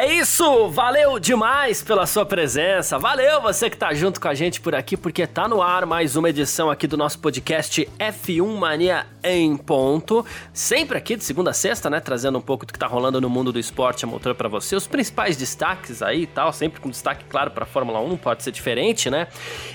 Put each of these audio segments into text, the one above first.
É isso! Valeu demais pela sua presença. Valeu você que tá junto com a gente por aqui, porque tá no ar mais uma edição aqui do nosso podcast F1 Mania em ponto. Sempre aqui de segunda a sexta, né? Trazendo um pouco do que tá rolando no mundo do esporte a motor para você. Os principais destaques aí e tal, sempre com destaque claro pra Fórmula 1, pode ser diferente, né?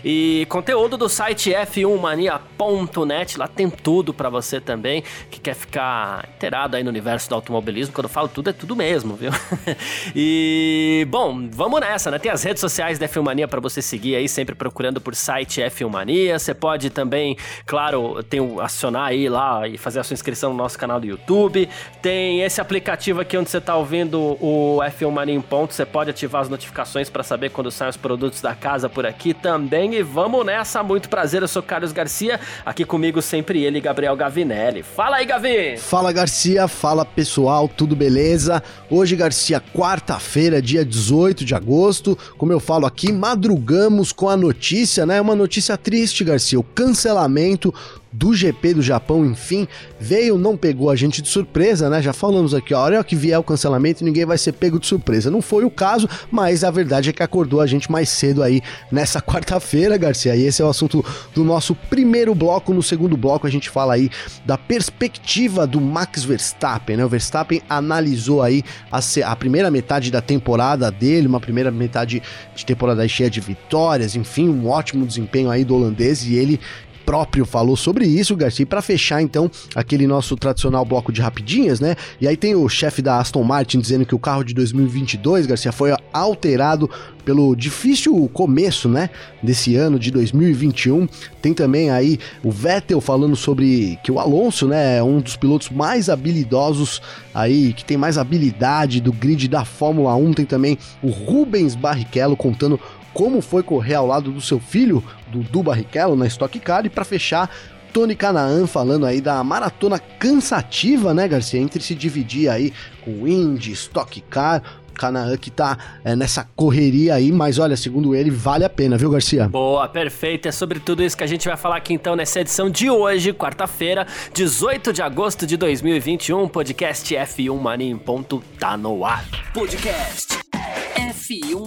E conteúdo do site f1mania.net, lá tem tudo para você também que quer ficar inteirado aí no universo do automobilismo. Quando eu falo tudo, é tudo mesmo, viu? E, bom, vamos nessa, né? Tem as redes sociais da Filmania para você seguir aí, sempre procurando por site F1mania. Você pode também, claro, tem acionar aí lá e fazer a sua inscrição no nosso canal do YouTube. Tem esse aplicativo aqui onde você tá ouvindo o F1 Mania em ponto. Você pode ativar as notificações para saber quando saem os produtos da casa por aqui também. E vamos nessa, muito prazer. Eu sou Carlos Garcia, aqui comigo sempre ele, Gabriel Gavinelli. Fala aí, Gavi! Fala, Garcia. Fala, pessoal. Tudo beleza? Hoje, Garcia, quarta-feira, dia 18 de agosto. Como eu falo aqui, madrugamos com a notícia, né? Uma notícia triste, Garcia. O cancelamento do GP do Japão, enfim, veio, não pegou a gente de surpresa, né? Já falamos aqui, ó, a hora que vier o cancelamento, ninguém vai ser pego de surpresa. Não foi o caso, mas a verdade é que acordou a gente mais cedo aí nessa quarta-feira, Garcia. E esse é o assunto do nosso primeiro bloco. No segundo bloco, a gente fala aí da perspectiva do Max Verstappen, né? O Verstappen analisou aí a, a primeira metade da temporada dele, uma primeira metade de temporada cheia de vitórias, enfim, um ótimo desempenho aí do holandês e ele próprio falou sobre isso, Garcia. para fechar, então, aquele nosso tradicional bloco de rapidinhas, né? E aí tem o chefe da Aston Martin dizendo que o carro de 2022, Garcia, foi alterado pelo difícil começo, né, desse ano de 2021. Tem também aí o Vettel falando sobre que o Alonso, né, é um dos pilotos mais habilidosos aí, que tem mais habilidade do grid da Fórmula 1. Tem também o Rubens Barrichello contando como foi correr ao lado do seu filho, Dudu Barrichello, na Stock Car. E para fechar, Tony Canaan falando aí da maratona cansativa, né, Garcia? Entre se dividir aí com Indy, Stock Car. Canaan que tá é, nessa correria aí, mas olha, segundo ele, vale a pena, viu, Garcia? Boa, perfeito. É sobre tudo isso que a gente vai falar aqui então nessa edição de hoje, quarta-feira, 18 de agosto de 2021. Podcast F1 Mania em ponto tá no ar. Podcast F1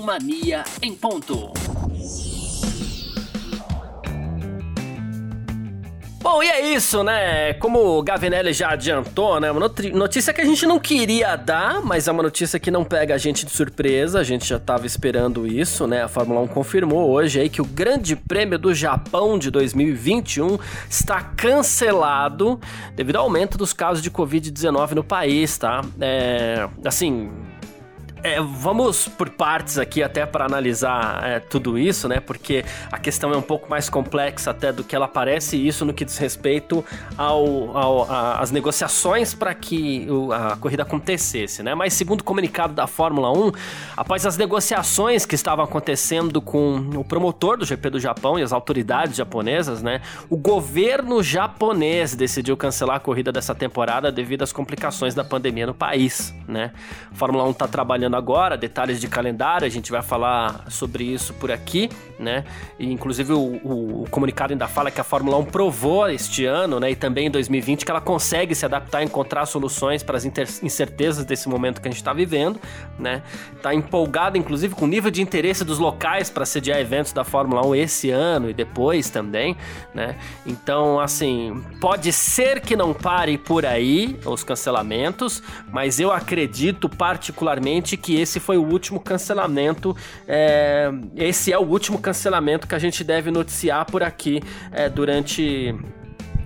Mania em ponto. Bom, e é isso, né? Como o Gavinelli já adiantou, né? Uma notícia que a gente não queria dar, mas é uma notícia que não pega a gente de surpresa. A gente já estava esperando isso, né? A Fórmula 1 confirmou hoje aí que o Grande Prêmio do Japão de 2021 está cancelado devido ao aumento dos casos de Covid-19 no país, tá? É, assim, é, vamos por partes aqui até para analisar é, tudo isso, né? Porque a questão é um pouco mais complexa até do que ela parece, isso no que diz respeito ao, as negociações para que o, a corrida acontecesse, né? Mas segundo o comunicado da Fórmula 1, após as negociações que estavam acontecendo com o promotor do GP do Japão e as autoridades japonesas, né? O governo japonês decidiu cancelar a corrida dessa temporada devido às complicações da pandemia no país, né? A Fórmula 1 está trabalhando agora, detalhes de calendário, a gente vai falar sobre isso por aqui, né? E, inclusive o, o, o, comunicado ainda fala que a Fórmula 1 provou este ano, né? E também em 2020 que ela consegue se adaptar encontrar soluções para as incertezas desse momento que a gente está vivendo, né? Tá empolgada, inclusive, com o nível de interesse dos locais para sediar eventos da Fórmula 1 esse ano e depois também, né? Então, assim, pode ser que não pare por aí os cancelamentos, mas eu acredito particularmente que esse foi o último cancelamento. É, esse é o último cancelamento que a gente deve noticiar por aqui é, durante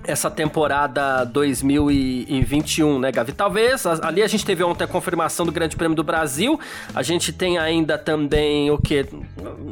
essa temporada 2021, né, Gavi? Talvez, ali a gente teve ontem a confirmação do Grande Prêmio do Brasil, a gente tem ainda também o que?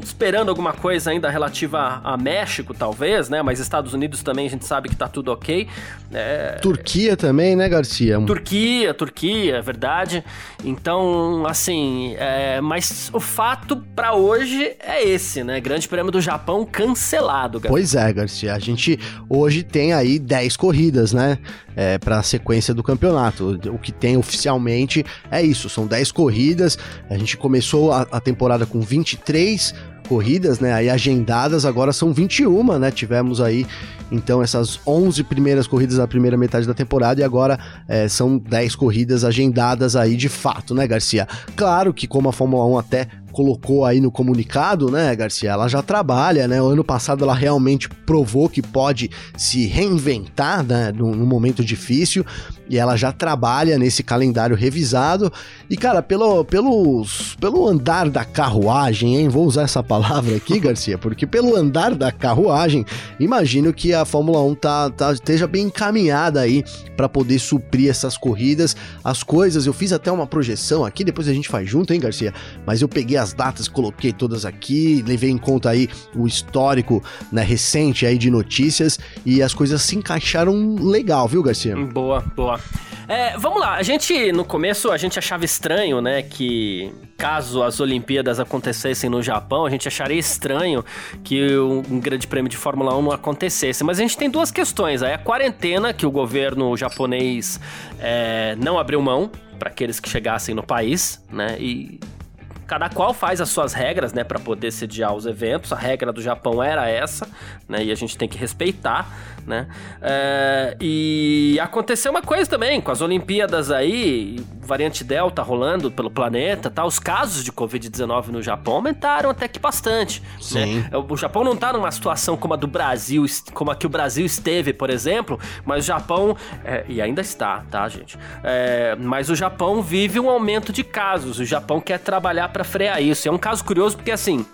Esperando alguma coisa ainda relativa a, México, talvez, né? Mas Estados Unidos também a gente sabe que tá tudo ok. É... Turquia também, né, Garcia? Turquia, Turquia, é verdade. Então, assim, é... mas o fato para hoje é esse, né? Grande Prêmio do Japão cancelado, Gavi. Pois é, Garcia. A gente hoje tem aí aí 10 corridas, né? É, para a sequência do campeonato. O que tem oficialmente é isso, são 10 corridas. A gente começou a, a temporada com 23 corridas, né, aí agendadas, agora são 21, né, tivemos aí, então, essas 11 primeiras corridas da primeira metade da temporada e agora é, são 10 corridas agendadas aí de fato, né, Garcia? Claro que como a Fórmula 1 até colocou aí no comunicado, né, Garcia? Ela já trabalha, né? O ano passado ela realmente provou que pode se reinventar, né, num, num momento difícil e ela já trabalha nesse calendário revisado. E, cara, pelo, pelos, pelo andar da carruagem, hein? Vou usar essa palavra aqui, Garcia, porque pelo andar da carruagem, imagino que a Fórmula 1 tá, tá, esteja bem encaminhada aí para poder suprir essas corridas. As coisas, eu fiz até uma projeção aqui, depois a gente faz junto, hein, Garcia? Mas eu peguei as datas, coloquei todas aqui, levei em conta aí o histórico né, recente aí de notícias e as coisas se encaixaram legal, viu, Garcia? Boa, boa. É, vamos lá, a gente, no começo, a gente achava estranho, né, que caso as Olimpíadas acontecessem no Japão, a gente acharia estranho que um grande prêmio de Fórmula 1 não acontecesse. Mas a gente tem duas questões. Aí a quarentena, que o governo japonês é, não abriu mão para aqueles que chegassem no país, né, e cada qual faz as suas regras, né, para poder sediar os eventos. A regra do Japão era essa, né, e a gente tem que respeitar, né. É, e aconteceu uma coisa também com as Olimpíadas aí, variante Delta rolando pelo planeta, tá? Os casos de Covid-19 no Japão aumentaram até que bastante. Sim. Né? O Japão não tá numa situação como a do Brasil, como a que o Brasil esteve, por exemplo, mas o Japão é, e ainda está, tá, gente? É, mas o Japão vive um aumento de casos. O Japão quer trabalhar para para frear isso. É um caso curioso porque assim,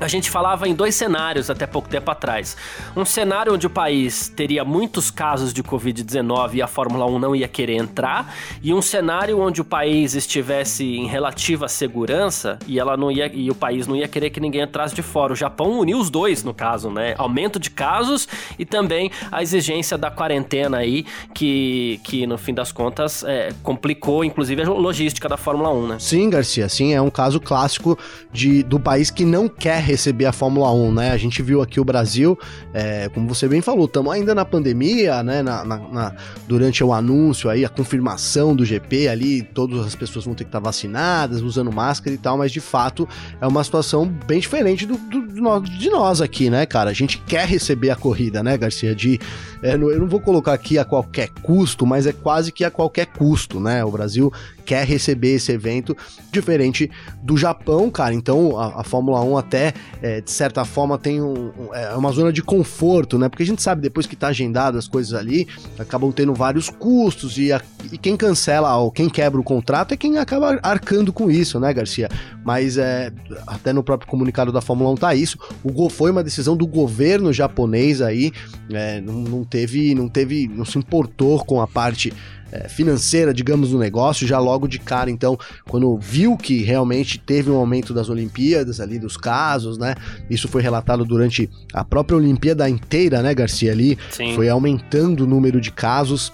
a gente falava em dois cenários até pouco tempo atrás. Um cenário onde o país teria muitos casos de Covid-19 e a Fórmula 1 não ia querer entrar, e um cenário onde o país estivesse em relativa segurança e ela não ia e o país não ia querer que ninguém entrasse de fora. O Japão uniu os dois no caso, né? Aumento de casos e também a exigência da quarentena aí, que, que no fim das contas é, complicou inclusive a logística da Fórmula 1, né? Sim, Garcia, sim, é um caso clássico de, do país que não quer receber a Fórmula 1, né? A gente viu aqui o Brasil, é, como você bem falou, estamos ainda na pandemia, né? Na, na, na, durante o anúncio aí, a confirmação do GP ali, todas as pessoas vão ter que estar vacinadas, usando máscara e tal, mas de fato é uma situação bem diferente do, do, do de nós aqui, né, cara? A gente quer receber a corrida, né, Garcia? De, é, eu não vou colocar aqui a qualquer custo, mas é quase que a qualquer custo, né? O Brasil quer receber esse evento, diferente do Japão, cara. Então a, a Fórmula 1 até, é, de certa forma, tem um, é uma zona de conforto, né? Porque a gente sabe depois que tá agendado as coisas ali, acabam tendo vários custos e, a, e quem cancela ou quem quebra o contrato é quem acaba arcando com isso, né, Garcia? Mas é, até no próprio comunicado da Fórmula 1 tá isso. O foi uma decisão do governo japonês aí, é, não, não teve, não teve, não se importou com a parte é, financeira, digamos, do negócio, já logo de cara, então, quando viu que realmente teve um aumento das Olimpíadas ali, dos casos, né? Isso foi relatado durante a própria Olimpíada inteira, né, Garcia, ali, Sim. foi aumentando o número de casos.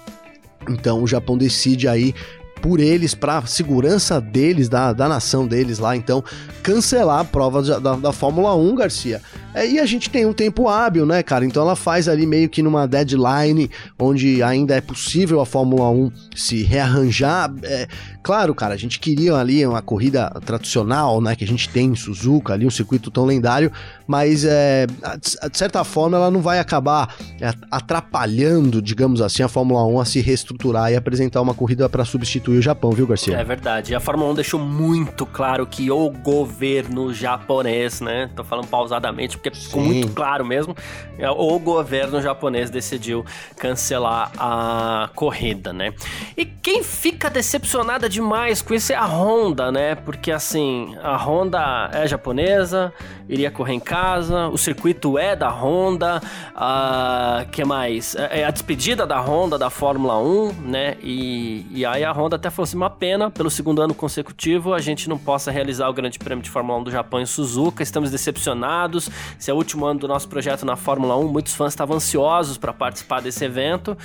Então o Japão decide aí por eles, para segurança deles, da, da nação deles lá, então cancelar a prova da, da, da Fórmula 1, Garcia. É, e a gente tem um tempo hábil, né, cara? Então ela faz ali meio que numa deadline, onde ainda é possível a Fórmula 1 se rearranjar. É, claro, cara, a gente queria ali uma corrida tradicional, né, que a gente tem em Suzuka, ali um circuito tão lendário, mas é, de certa forma ela não vai acabar é, atrapalhando, digamos assim, a Fórmula 1 a se reestruturar e apresentar uma corrida para substituir o Japão, viu, Garcia? É verdade. A Fórmula 1 deixou muito claro que o governo japonês, né, tô falando pausadamente porque ficou Sim. muito claro mesmo. É, o governo japonês decidiu cancelar a corrida, né? E quem fica decepcionada demais com isso é a Honda, né? Porque assim, a Honda é japonesa, iria correr em casa, o circuito é da Honda, a que mais? É, é a despedida da Honda da Fórmula 1, né? E, e aí a Honda até falou assim: uma pena, pelo segundo ano consecutivo, a gente não possa realizar o Grande Prêmio de Fórmula 1 do Japão em Suzuka, estamos decepcionados. Esse é o último ano do nosso projeto na Fórmula 1, muitos fãs estavam ansiosos para participar desse evento.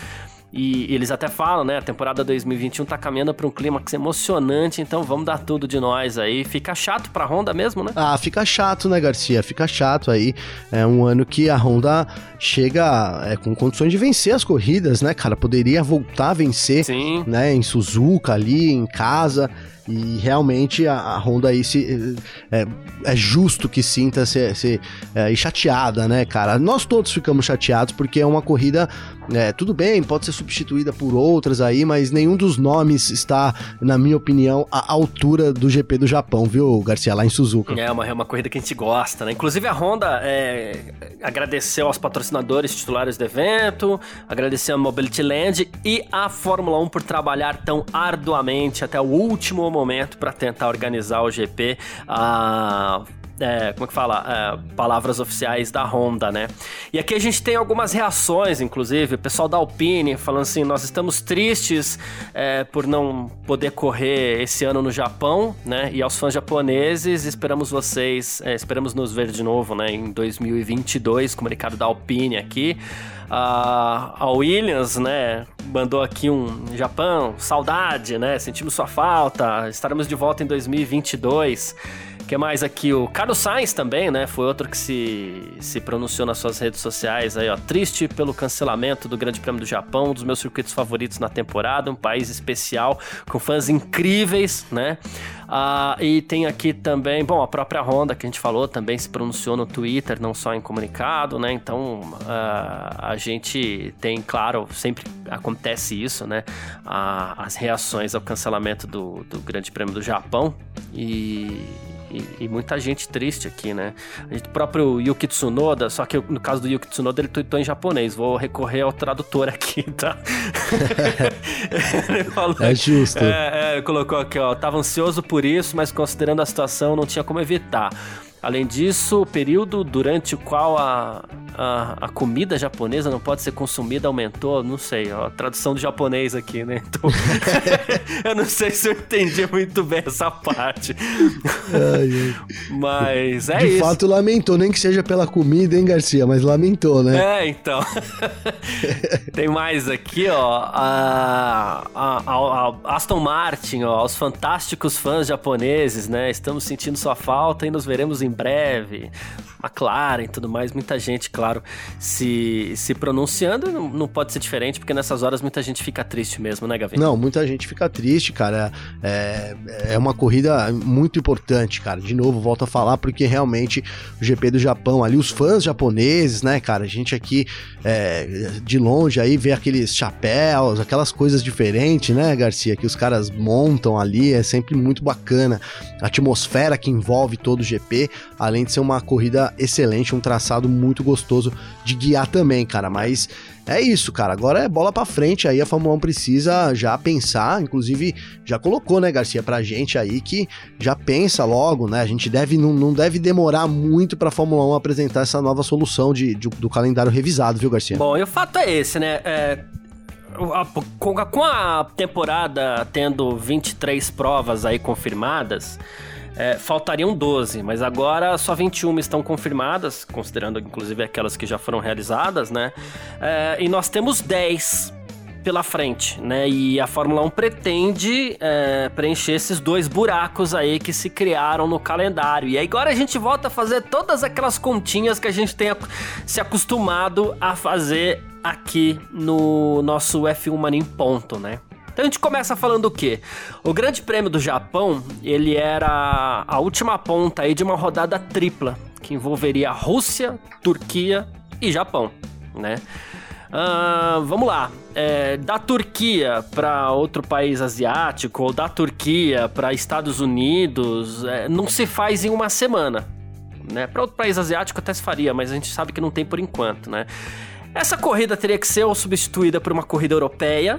E, eles até falam, né? A temporada 2021 tá caminhando para um clímax emocionante, então vamos dar tudo de nós aí. Fica chato pra Honda mesmo, né? Ah, fica chato, né, Garcia? Fica chato aí. É um ano que a Honda chega é, com condições de vencer as corridas, né, cara? Poderia voltar a vencer, Sim. né, em Suzuka ali, em casa. E realmente a, a Honda aí se, é, é, justo que sinta se, se é, chateada, né, cara? Nós todos ficamos chateados porque é uma corrida é, tudo bem, pode ser substituída por outras aí, mas nenhum dos nomes está, na minha opinião, à altura do GP do Japão, viu, Garcia, lá em Suzuka. É uma, é uma corrida que a gente gosta, né? Inclusive a Honda é, agradeceu aos patrocinadores titulares do evento, agradeceu a Mobility Land e a Fórmula 1 por trabalhar tão arduamente até o último momento para tentar organizar o GP. A é, como é que fala? É, palavras oficiais da Honda, né? E aqui a gente tem algumas reações, inclusive, o pessoal da Alpine falando assim: nós estamos tristes é, por não poder correr esse ano no Japão, né? E aos fãs japoneses, esperamos vocês, é, esperamos nos ver de novo, né? Em 2022, comunicado da Alpine aqui. A, a Williams, né, mandou aqui um Japão, saudade, né? Sentimos sua falta, estaremos de volta em 2022 que mais aqui? O Carlos Sainz também, né? Foi outro que se, se pronunciou nas suas redes sociais aí, ó. Triste pelo cancelamento do Grande Prêmio do Japão, um dos meus circuitos favoritos na temporada, um país especial, com fãs incríveis, né? Ah, e tem aqui também, bom, a própria Honda que a gente falou também se pronunciou no Twitter, não só em comunicado, né? Então ah, a gente tem, claro, sempre acontece isso, né? Ah, as reações ao cancelamento do, do Grande Prêmio do Japão e e, e, muita gente triste aqui, né? O próprio Yuki Tsunoda, só que no caso do Yuki Tsunoda ele tweetou em japonês. Vou recorrer ao tradutor aqui, tá? falou, é justo. É, é, colocou aqui, ó. Tava ansioso por isso, mas considerando a situação, não tinha como evitar. Além disso, o período durante o qual a, a, a, comida japonesa não pode ser consumida aumentou, não sei, ó, a tradução do japonês aqui, né? Então, eu não sei se eu entendi muito bem essa parte. Ai, ai. Mas é De isso. De fato, lamentou, nem que seja pela comida, hein, Garcia? Mas lamentou, né? É, então. Tem mais aqui, ó. A, a, a, Aston Martin, ó, os fantásticos fãs japoneses, né? Estamos sentindo sua falta e nos veremos em breve, McLaren e tudo mais, muita gente, claro, se, se pronunciando, não, não, pode ser diferente, porque nessas horas muita gente fica triste mesmo, né, Gavin? Não, muita gente fica triste, cara. É, é uma corrida muito importante, cara. De novo, volto a falar, porque realmente o GP do Japão, ali, os fãs japoneses, né, cara, a gente aqui é, de longe aí vê aqueles chapéus, aquelas coisas diferentes, né, Garcia, que os caras montam ali, é sempre muito bacana. A atmosfera que envolve todo o GP, além de ser uma corrida excelente, um traçado muito gostoso de guiar também, cara. Mas é isso, cara. Agora é bola para frente. Aí a Fórmula 1 precisa já pensar, inclusive já colocou, né, Garcia, pra gente aí que já pensa logo, né? A gente deve não, não deve demorar muito pra Fórmula 1 apresentar essa nova solução de, de do calendário revisado, viu, Garcia? Bom, e o fato é esse, né? É, com a temporada tendo 23 provas aí confirmadas, é, faltariam 12, mas agora só 21 estão confirmadas, considerando inclusive aquelas que já foram realizadas, né? É, e nós temos 10 pela frente, né? E a Fórmula 1 pretende é, preencher esses dois buracos aí que se criaram no calendário. E agora a gente volta a fazer todas aquelas continhas que a gente tem se acostumado a fazer aqui no nosso F1 Mania em ponto, né? Então a gente começa falando o quê? O Grande Prêmio do Japão, ele era a última ponta aí de uma rodada tripla, que envolveria Rússia, Turquia e Japão, né? Uh, vamos lá, é, da Turquia para outro país asiático ou da Turquia para Estados Unidos é, não se faz em uma semana, né? Para outro país asiático até se faria, mas a gente sabe que não tem por enquanto, né? Essa corrida teria que ser substituída por uma corrida europeia,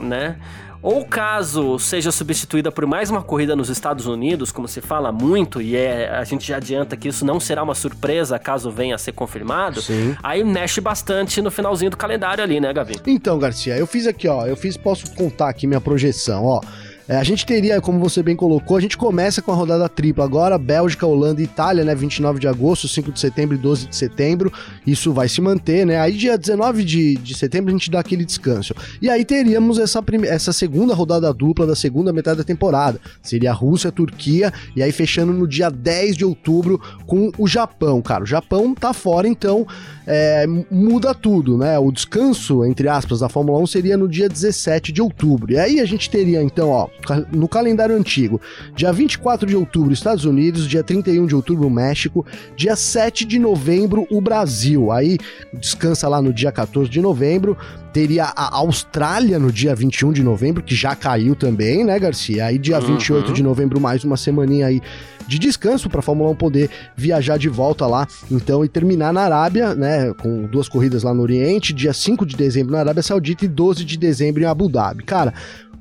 né? Ou caso seja substituída por mais uma corrida nos Estados Unidos, como se fala muito, e é, a gente já adianta que isso não será uma surpresa caso venha a ser confirmado, Sim. aí mexe bastante no finalzinho do calendário ali, né, Gavi? Então, Garcia, eu fiz aqui, ó, eu fiz, posso contar aqui minha projeção, ó. É, a gente teria, como você bem colocou, a gente começa com a rodada tripla agora, Bélgica, Holanda e Itália, né? 29 de agosto, 5 de setembro e 12 de setembro. Isso vai se manter, né? Aí dia 19 de, de setembro a gente dá aquele descanso. E aí teríamos essa, essa segunda rodada dupla da segunda metade da temporada. Seria a Rússia, Turquia, e aí fechando no dia 10 de outubro com o Japão, cara. O Japão tá fora, então é, muda tudo, né? O descanso, entre aspas, da Fórmula 1 seria no dia 17 de outubro. E aí a gente teria, então, ó, no calendário antigo, dia 24 de outubro, Estados Unidos, dia 31 de outubro, México, dia 7 de novembro, o Brasil. Aí descansa lá no dia 14 de novembro, teria a Austrália no dia 21 de novembro, que já caiu também, né, Garcia? Aí dia uhum. 28 de novembro, mais uma semaninha aí de descanso para a Fórmula 1 poder viajar de volta lá, então, e terminar na Arábia, né, com duas corridas lá no Oriente, dia 5 de dezembro na Arábia Saudita e 12 de dezembro em Abu Dhabi. Cara,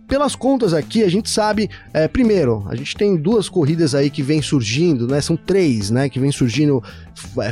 pelas contas aqui, a gente sabe, é, primeiro, a gente tem duas corridas aí que vem surgindo, né? São três, né? Que vem surgindo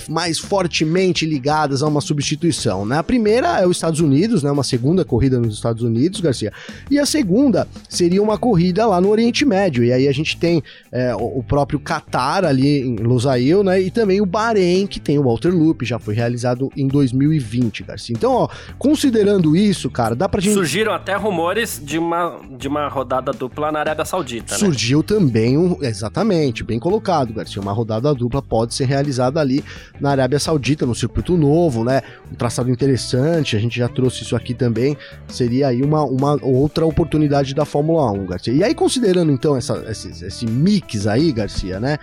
mais fortemente ligadas a uma substituição, né? A primeira é os Estados Unidos, né? Uma segunda corrida nos Estados Unidos, Garcia. E a segunda seria uma corrida lá no Oriente Médio. E aí a gente tem é, o próprio Qatar ali em Losail, né? E também o Bahrein, que tem o Walter Loop, já foi realizado em 2020, Garcia. Então, ó, considerando isso, cara, dá pra gente... Surgiram até rumores de uma de uma rodada dupla na Arábia Saudita. Né? Surgiu também um. Exatamente, bem colocado, Garcia. Uma rodada dupla pode ser realizada ali na Arábia Saudita, no circuito novo, né? Um traçado interessante, a gente já trouxe isso aqui também. Seria aí uma, uma outra oportunidade da Fórmula 1, Garcia. E aí, considerando então essa, esse, esse mix aí, Garcia, né?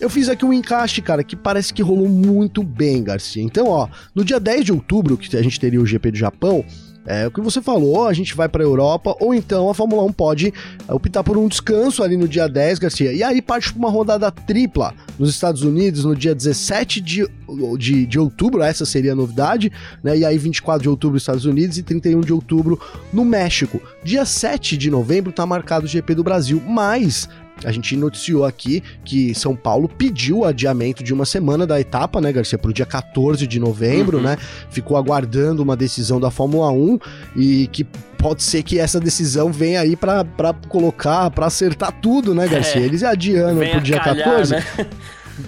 Eu fiz aqui um encaixe, cara, que parece que rolou muito bem, Garcia. Então, ó, no dia 10 de outubro, que a gente teria o GP do Japão, é o que você falou, a gente vai para a Europa, ou então a Fórmula 1 pode optar por um descanso ali no dia 10, Garcia, e aí parte para uma rodada tripla nos Estados Unidos no dia 17 de, de, de outubro, essa seria a novidade, né? E aí 24 de outubro nos Estados Unidos e 31 de outubro no México. Dia 7 de novembro tá marcado o GP do Brasil, mas a gente noticiou aqui que São Paulo pediu o adiamento de uma semana da etapa, né, Garcia, para o dia 14 de novembro, uhum. né? Ficou aguardando uma decisão da Fórmula 1 e que pode ser que essa decisão venha aí para colocar, para acertar tudo, né, Garcia? É, Eles adiando para o dia calhar, 14. Né?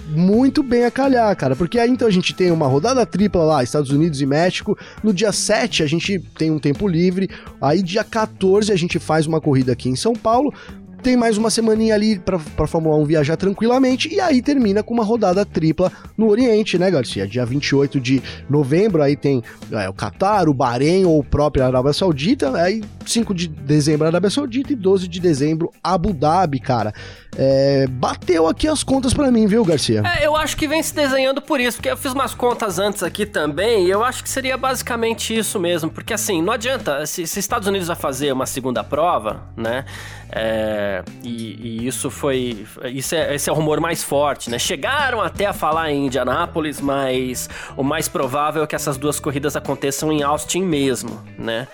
muito bem a calhar, cara. Porque aí então a gente tem uma rodada tripla lá, Estados Unidos e México. No dia 7 a gente tem um tempo livre. Aí dia 14 a gente faz uma corrida aqui em São Paulo tem mais uma semaninha ali pra, pra Fórmula 1 viajar tranquilamente, e aí termina com uma rodada tripla no Oriente, né, Garcia? Dia 28 de novembro, aí tem é, o Qatar, o Bahrein ou o próprio Arábia Saudita, aí 5 de dezembro Arábia Saudita e 12 de dezembro Abu Dhabi, cara. É, bateu aqui as contas para mim, viu, Garcia? É, eu acho que vem se desenhando por isso, porque eu fiz umas contas antes aqui também, e eu acho que seria basicamente isso mesmo, porque assim, não adianta, se, se Estados Unidos vai fazer uma segunda prova, né, é, e, e, isso foi, isso é, esse é o rumor mais forte, né, chegaram até a falar em Indianápolis, mas o mais provável é que essas duas corridas aconteçam em Austin mesmo, né,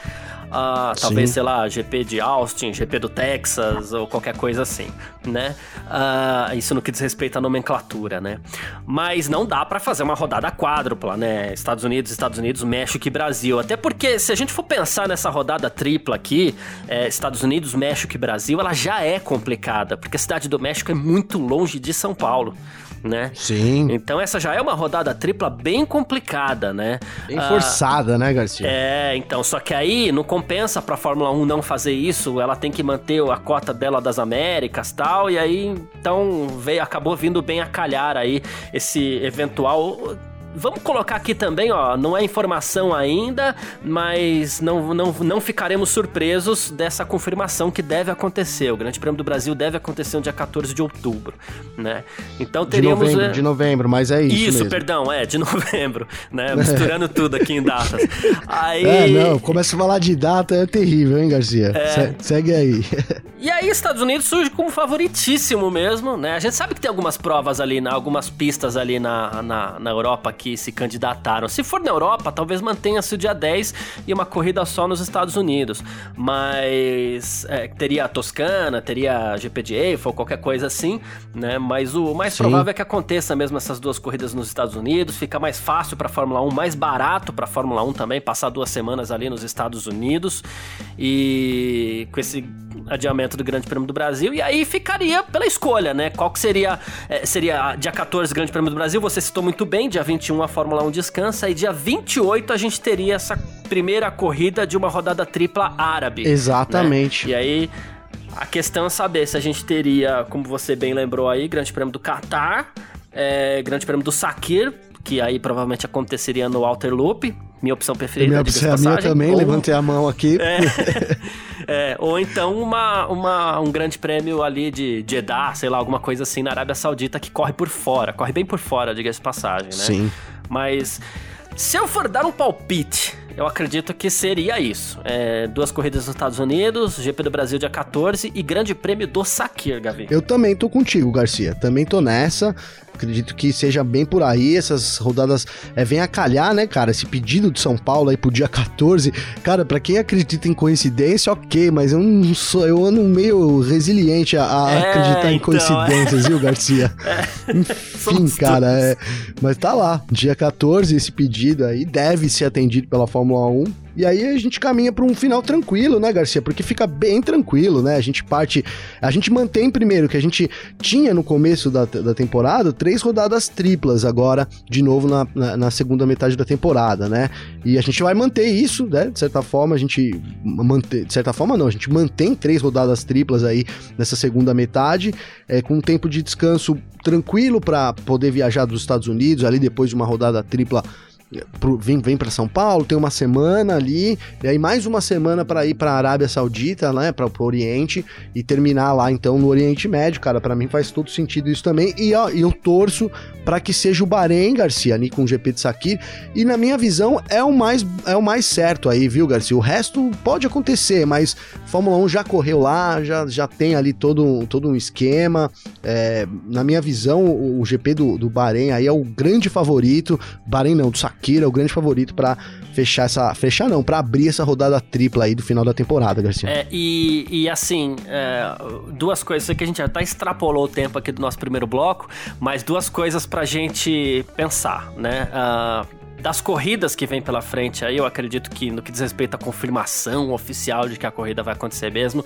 Uh, talvez, sei lá, GP de Austin, GP do Texas ou qualquer coisa assim, né? Uh, isso no que diz respeito à nomenclatura, né? Mas não dá para fazer uma rodada quádrupla, né? Estados Unidos, Estados Unidos, México e Brasil. Até porque se a gente for pensar nessa rodada tripla aqui, é, Estados Unidos, México e Brasil, ela já é complicada, porque a cidade do México é muito longe de São Paulo né? Sim. Então essa já é uma rodada tripla bem complicada, né? Bem ah, forçada, né, Garcia? É, então, só que aí não compensa pra Fórmula 1 não fazer isso, ela tem que manter a cota dela das Américas tal, e aí então veio, acabou vindo bem a calhar aí esse eventual Vamos colocar aqui também, ó, não é informação ainda, mas não, não, não ficaremos surpresos dessa confirmação que deve acontecer. O Grande Prêmio do Brasil deve acontecer no dia 14 de outubro, né? Então teríamos... De novembro, de novembro mas é isso Isso, mesmo. perdão, é, de novembro, né? Misturando tudo aqui em datas. Aí... É, não, começa a falar de data é terrível, hein, Garcia? É... segue aí. E aí, Estados Unidos surge como favoritíssimo mesmo, né? A gente sabe que tem algumas provas ali, né? algumas pistas ali na, na, na Europa que se candidataram. Se for na Europa, talvez mantenha-se o dia 10 e uma corrida só nos Estados Unidos. Mas é, teria a Toscana, teria a GP de Eiffel, qualquer coisa assim, né? Mas o mais Sim. provável é que aconteça mesmo essas duas corridas nos Estados Unidos. Fica mais fácil para a Fórmula 1, mais barato para a Fórmula 1 também, passar duas semanas ali nos Estados Unidos. E com esse adiamento do Grande Prêmio do Brasil, e aí ficaria pela escolha, né? Qual que seria, é, seria dia 14 Grande Prêmio do Brasil, você citou muito bem, dia 21 a Fórmula 1 descansa, e dia 28 a gente teria essa primeira corrida de uma rodada tripla árabe. Exatamente. Né? E aí a questão é saber se a gente teria, como você bem lembrou aí, Grande Prêmio do Qatar, é, Grande Prêmio do Sakir, que aí provavelmente aconteceria no Outer Loop, minha opção preferida. Minha, opção, a minha também, ou... levantei a mão aqui. É, é, ou então uma, uma, um grande prêmio ali de Jeddah, sei lá, alguma coisa assim na Arábia Saudita que corre por fora, corre bem por fora, diga-se passagem, né? Sim. Mas se eu for dar um palpite eu acredito que seria isso. É, duas corridas nos Estados Unidos, GP do Brasil dia 14 e Grande Prêmio do Sakir, Gavi. Eu também tô contigo, Garcia. Também tô nessa. Acredito que seja bem por aí. Essas rodadas é, vem a calhar, né, cara? Esse pedido de São Paulo aí pro dia 14. Cara, para quem acredita em coincidência, ok, mas eu não sou. Eu ando meio resiliente a, a é, acreditar em então, coincidências, é. viu, Garcia? É. Enfim, cara. É, mas tá lá. Dia 14, esse pedido aí deve ser atendido pela Fórmula 1 e aí a gente caminha para um final tranquilo, né, Garcia? Porque fica bem tranquilo, né? A gente parte. A gente mantém primeiro que a gente tinha no começo da, da temporada três rodadas triplas agora, de novo na, na, na, segunda metade da temporada, né? E a gente vai manter isso, né? De certa forma, a gente mantém. De certa forma, não, a gente mantém três rodadas triplas aí nessa segunda metade, é, com um tempo de descanso tranquilo para poder viajar dos Estados Unidos ali depois de uma rodada tripla vem, vem para São Paulo, tem uma semana ali, e aí mais uma semana para ir para a Arábia Saudita, né, para o Oriente e terminar lá então no Oriente Médio, cara, para mim faz todo sentido isso também. E ó, eu torço para que seja o Bahrein, Garcia, ali com o GP de Sakir, e na minha visão é o mais é o mais certo aí, viu, Garcia? O resto pode acontecer, mas Fórmula 1 já correu lá, já, já tem ali todo, todo um esquema. É, na minha visão, o, o GP do, do Bahrein aí é o grande favorito. Bahrein não, do Sakir Shakira, o grande favorito para fechar essa. Fechar não, para abrir essa rodada tripla aí do final da temporada, Garcia. É, e, e assim, é, duas coisas. Que a gente já tá extrapolou o tempo aqui do nosso primeiro bloco, mas duas coisas pra gente pensar, né? Uh, das corridas que vem pela frente aí, eu acredito que no que diz respeito à confirmação oficial de que a corrida vai acontecer mesmo,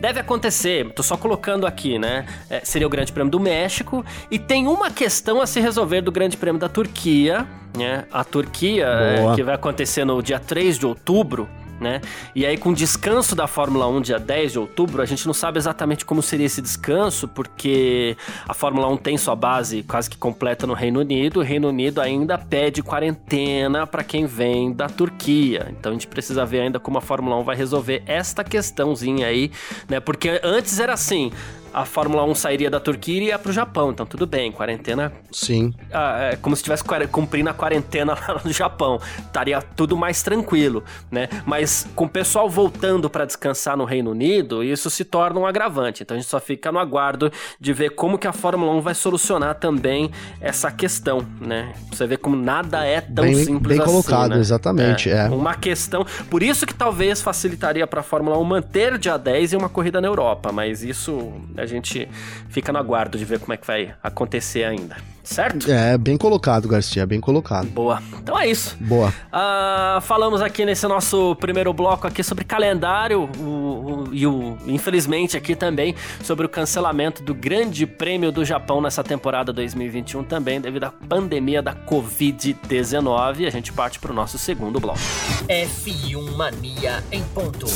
deve acontecer. Tô só colocando aqui, né? É, seria o Grande Prêmio do México e tem uma questão a se resolver do Grande Prêmio da Turquia, né? A Turquia, é, que vai acontecer no dia 3 de outubro né? E aí, com o descanso da Fórmula 1 dia 10 de outubro, a gente não sabe exatamente como seria esse descanso, porque a Fórmula 1 tem sua base quase que completa no Reino Unido. O Reino Unido ainda pede quarentena para quem vem da Turquia. Então a gente precisa ver ainda como a Fórmula 1 vai resolver esta questãozinha aí, né? Porque antes era assim: a Fórmula 1 sairia da Turquia e ia pro Japão. Então tudo bem, quarentena. Sim. Ah, é como se estivesse cumprindo a quarentena lá no Japão. Estaria tudo mais tranquilo, né? Mas com o pessoal voltando para descansar no Reino Unido, isso se torna um agravante. Então a gente só fica no aguardo de ver como que a Fórmula 1 vai solucionar também essa questão, né? Você vê como nada é tão bem, simples bem assim. Bem colocado, né? exatamente. É, é. Uma questão. Por isso que talvez facilitaria para a Fórmula 1 manter dia 10 e uma corrida na Europa, mas isso a gente fica no aguardo de ver como é que vai acontecer ainda. Certo? É, bem colocado, Garcia, bem colocado. Boa. Então é isso. Boa. Uh, falamos aqui nesse nosso primeiro bloco aqui sobre calendário o, o, e o, infelizmente aqui também sobre o cancelamento do Grande Prêmio do Japão nessa temporada 2021 também devido à pandemia da Covid-19. A gente parte para o nosso segundo bloco. F1 Mania em ponto.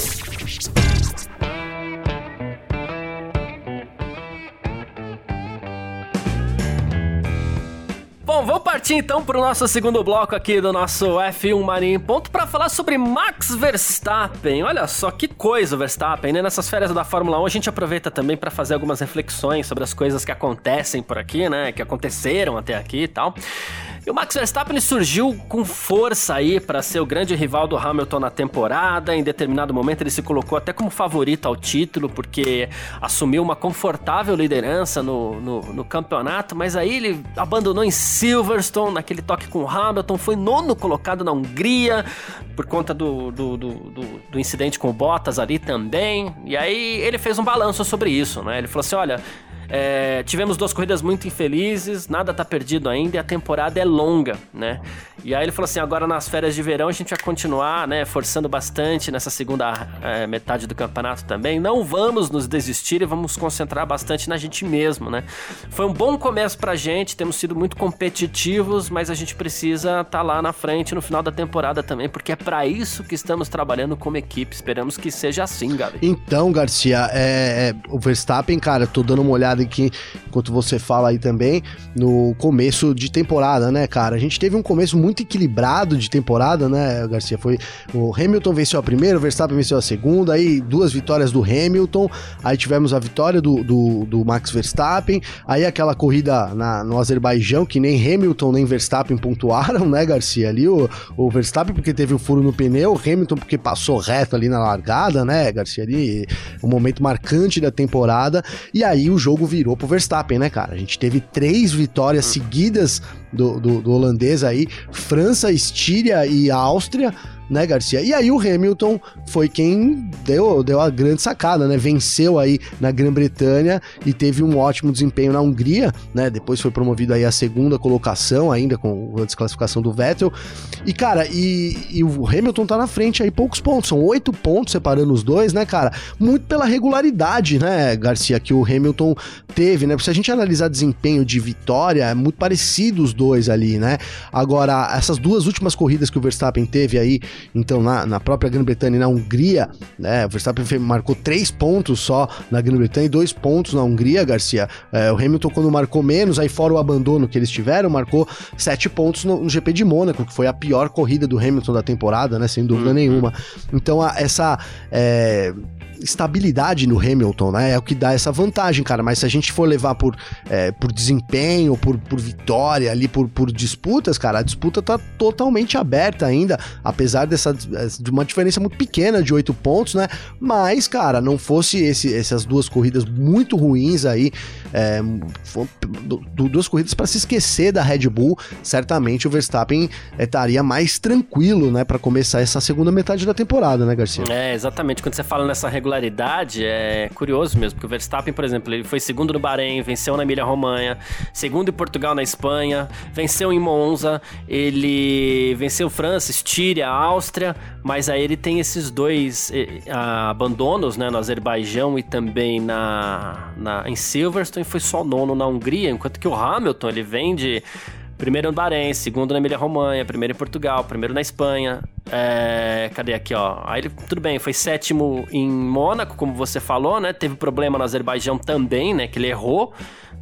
Bom, vamos partir então para o nosso segundo bloco aqui do nosso F1 Mania em Ponto para falar sobre Max Verstappen. Olha só que coisa, Verstappen, né? Nessas férias da Fórmula 1 a gente aproveita também para fazer algumas reflexões sobre as coisas que acontecem por aqui, né? Que aconteceram até aqui e tal. E o Max Verstappen surgiu com força aí para ser o grande rival do Hamilton na temporada. Em determinado momento ele se colocou até como favorito ao título, porque assumiu uma confortável liderança no, no, no campeonato, mas aí ele abandonou em Silverstone, naquele toque com o Hamilton, foi nono colocado na Hungria, por conta do, do, do, do, incidente com o Bottas ali também. E aí ele fez um balanço sobre isso, né? Ele falou assim: olha É, tivemos duas corridas muito infelizes, nada tá perdido ainda e a temporada é longa, né? E aí ele falou assim: agora nas férias de verão a gente vai continuar, né? Forçando bastante nessa segunda é, metade do campeonato também. Não vamos nos desistir e vamos concentrar bastante na gente mesmo, né? Foi um bom começo pra gente, temos sido muito competitivos, mas a gente precisa estar tá lá na frente no final da temporada também, porque é para isso que estamos trabalhando como equipe. Esperamos que seja assim, Gabi. Então, Garcia, é, é, o Verstappen, cara, tô dando uma olhada aqui enquanto você fala aí também, no começo de temporada, né, cara? A gente teve um começo muito equilibrado de temporada, né, Garcia? Foi o Hamilton venceu a primeira, o Verstappen venceu a segunda, aí duas vitórias do Hamilton, aí tivemos a vitória do, do, do Max Verstappen, aí aquela corrida na, no Azerbaijão, que nem Hamilton nem Verstappen pontuaram, né, Garcia? Ali o, o Verstappen porque teve o um furo no pneu, o Hamilton porque passou reto ali na largada, né, Garcia? Ali, um momento marcante da temporada, e aí o jogo virou pro Verstappen, né, cara? A gente teve três vitórias seguidas do, do, do holandês aí, França, Estíria e Áustria né, Garcia? E aí o Hamilton foi quem deu, deu a grande sacada, né? Venceu aí na Grã-Bretanha e teve um ótimo desempenho na Hungria, né? Depois foi promovido aí a segunda colocação, ainda com a desclassificação do Vettel. E, cara, e, e o Hamilton tá na frente aí, poucos pontos, são oito pontos separando os dois, né, cara? Muito pela regularidade, né, Garcia, que o Hamilton teve, né? Se a gente analisar desempenho de vitória, é muito parecido os dois ali, né? Agora, essas duas últimas corridas que o Verstappen teve aí, então, na, na própria Grã-Bretanha e na Hungria, né, o Verstappen marcou três pontos só na Grã-Bretanha e dois pontos na Hungria, Garcia. É, o Hamilton, quando marcou menos, aí fora o abandono que eles tiveram, marcou sete pontos no, no GP de Mônaco, que foi a pior corrida do Hamilton da temporada, né, sem dúvida uhum. nenhuma. Então, a, essa. É, estabilidade no Hamilton, né? É o que dá essa vantagem, cara. Mas se a gente for levar por, é, por desempenho, por, por vitória ali, por, por disputas, cara, a disputa tá totalmente aberta ainda, apesar dessa de uma diferença muito pequena de oito pontos, né? Mas, cara, não fosse esse, essas duas corridas muito ruins aí, é, duas corridas para se esquecer da Red Bull, certamente o Verstappen é, estaria mais tranquilo, né, para começar essa segunda metade da temporada, né, Garcia? É, exatamente. Quando você fala nessa regularidade, é curioso mesmo, porque o Verstappen, por exemplo, ele foi segundo no Bahrein, venceu na Emília-Romanha, segundo em Portugal na Espanha, venceu em Monza, ele venceu França, Estíria, Áustria, mas aí ele tem esses dois eh, abandonos, né, no Azerbaijão e também na, na em Silverstone, foi só nono na Hungria, enquanto que o Hamilton, ele vem de Primeiro no Bahrein, segundo na Emília-Romanha, primeiro em Portugal, primeiro na Espanha. É, cadê aqui, ó? Aí ele, tudo bem, foi sétimo em Mônaco, como você falou, né? Teve problema no Azerbaijão também, né? Que ele errou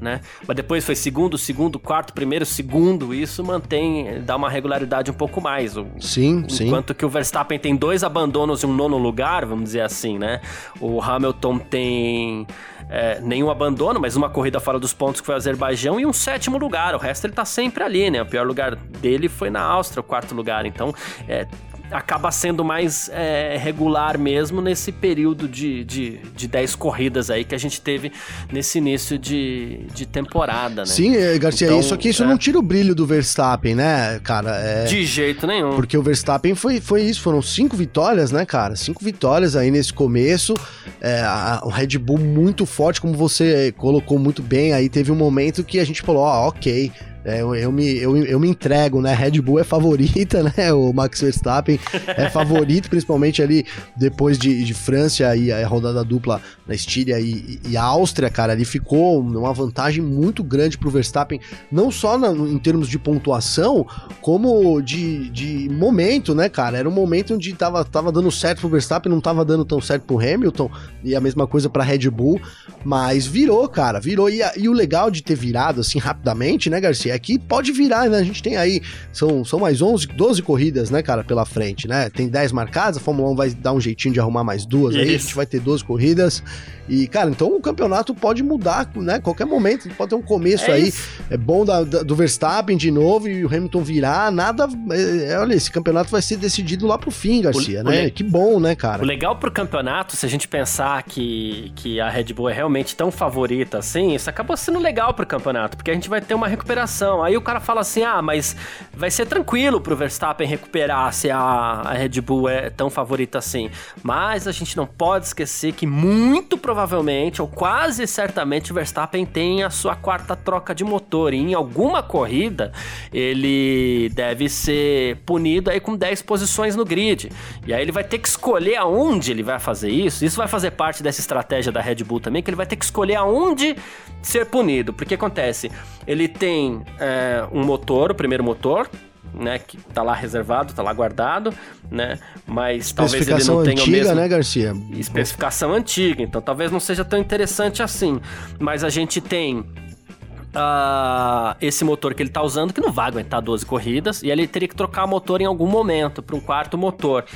né? Mas depois foi segundo, segundo, quarto, primeiro, segundo. Isso mantém, dá uma regularidade um pouco mais. O, sim, sim. Enquanto que o Verstappen tem dois abandonos e um nono lugar, vamos dizer assim, né? O Hamilton tem é, nenhum abandono, mas uma corrida fora dos pontos que foi o Azerbaijão e um sétimo lugar. O resto ele tá sempre ali, né? O pior lugar dele foi na Áustria, o quarto lugar. Então, é, acaba sendo mais é, regular mesmo nesse período de, de, de 10 corridas aí que a gente teve nesse início de, de temporada, né? Sim, é, Garcia, então, isso aqui isso é... não tira o brilho do Verstappen, né, cara? É... De jeito nenhum. Porque o Verstappen foi, foi isso, foram cinco vitórias, né, cara? Cinco vitórias aí nesse começo. É, a, o Red Bull muito forte, como você colocou muito bem aí, teve um momento que a gente falou, ó, oh, ok é, eu, eu, me, eu, eu me entrego, né? Red Bull é favorita, né? O Max Verstappen é favorito, principalmente ali depois de, de França e a rodada dupla na Estíria e, e, a Áustria, cara. Ali ficou uma vantagem muito grande pro Verstappen, não só na, em termos de pontuação, como de, de momento, né, cara? Era um momento onde tava, tava dando certo pro Verstappen, não tava dando tão certo pro Hamilton, e a mesma coisa pra Red Bull, mas virou, cara, virou. E, e o legal de ter virado assim rapidamente, né, Garcia? Aqui pode virar, né? A gente tem aí, são, são mais 11, 12 corridas, né, cara, pela frente, né? Tem 10 marcadas, a Fórmula 1 vai dar um jeitinho de arrumar mais duas Isso. aí, a gente vai ter 12 corridas. E, cara, então o campeonato pode mudar, né? Qualquer momento, pode ter um começo é aí. Isso. É bom da, da, do Verstappen de novo e o Hamilton virar. Nada. É, é olha, esse campeonato vai ser decidido lá pro fim, Garcia, o, né? O que bom, né, cara? O legal pro campeonato, se a gente pensar que, que a Red Bull é realmente tão favorita assim, isso acabou sendo legal pro campeonato, porque a gente vai ter uma recuperação Aí o cara fala assim: ah, mas vai ser tranquilo pro Verstappen recuperar se a, a Red Bull é tão favorita assim. Mas a gente não pode esquecer que muito provavelmente, ou quase certamente, o Verstappen tem a sua quarta troca de motor. E em alguma corrida ele deve ser punido aí com 10 posições no grid. E aí ele vai ter que escolher aonde ele vai fazer isso. Isso vai fazer parte dessa estratégia da Red Bull também, que ele vai ter que escolher aonde ser punido. Porque acontece, ele tem é, um motor, o primeiro motor, né, que tá lá reservado, tá lá guardado, né? Mas talvez ele não tenha antiga, o mesmo né, Garcia? especificação antiga, então talvez não seja tão interessante assim. Mas a gente tem Uh, esse motor que ele tá usando, que não vai aguentar 12 corridas, e ele teria que trocar motor em algum momento para um quarto motor.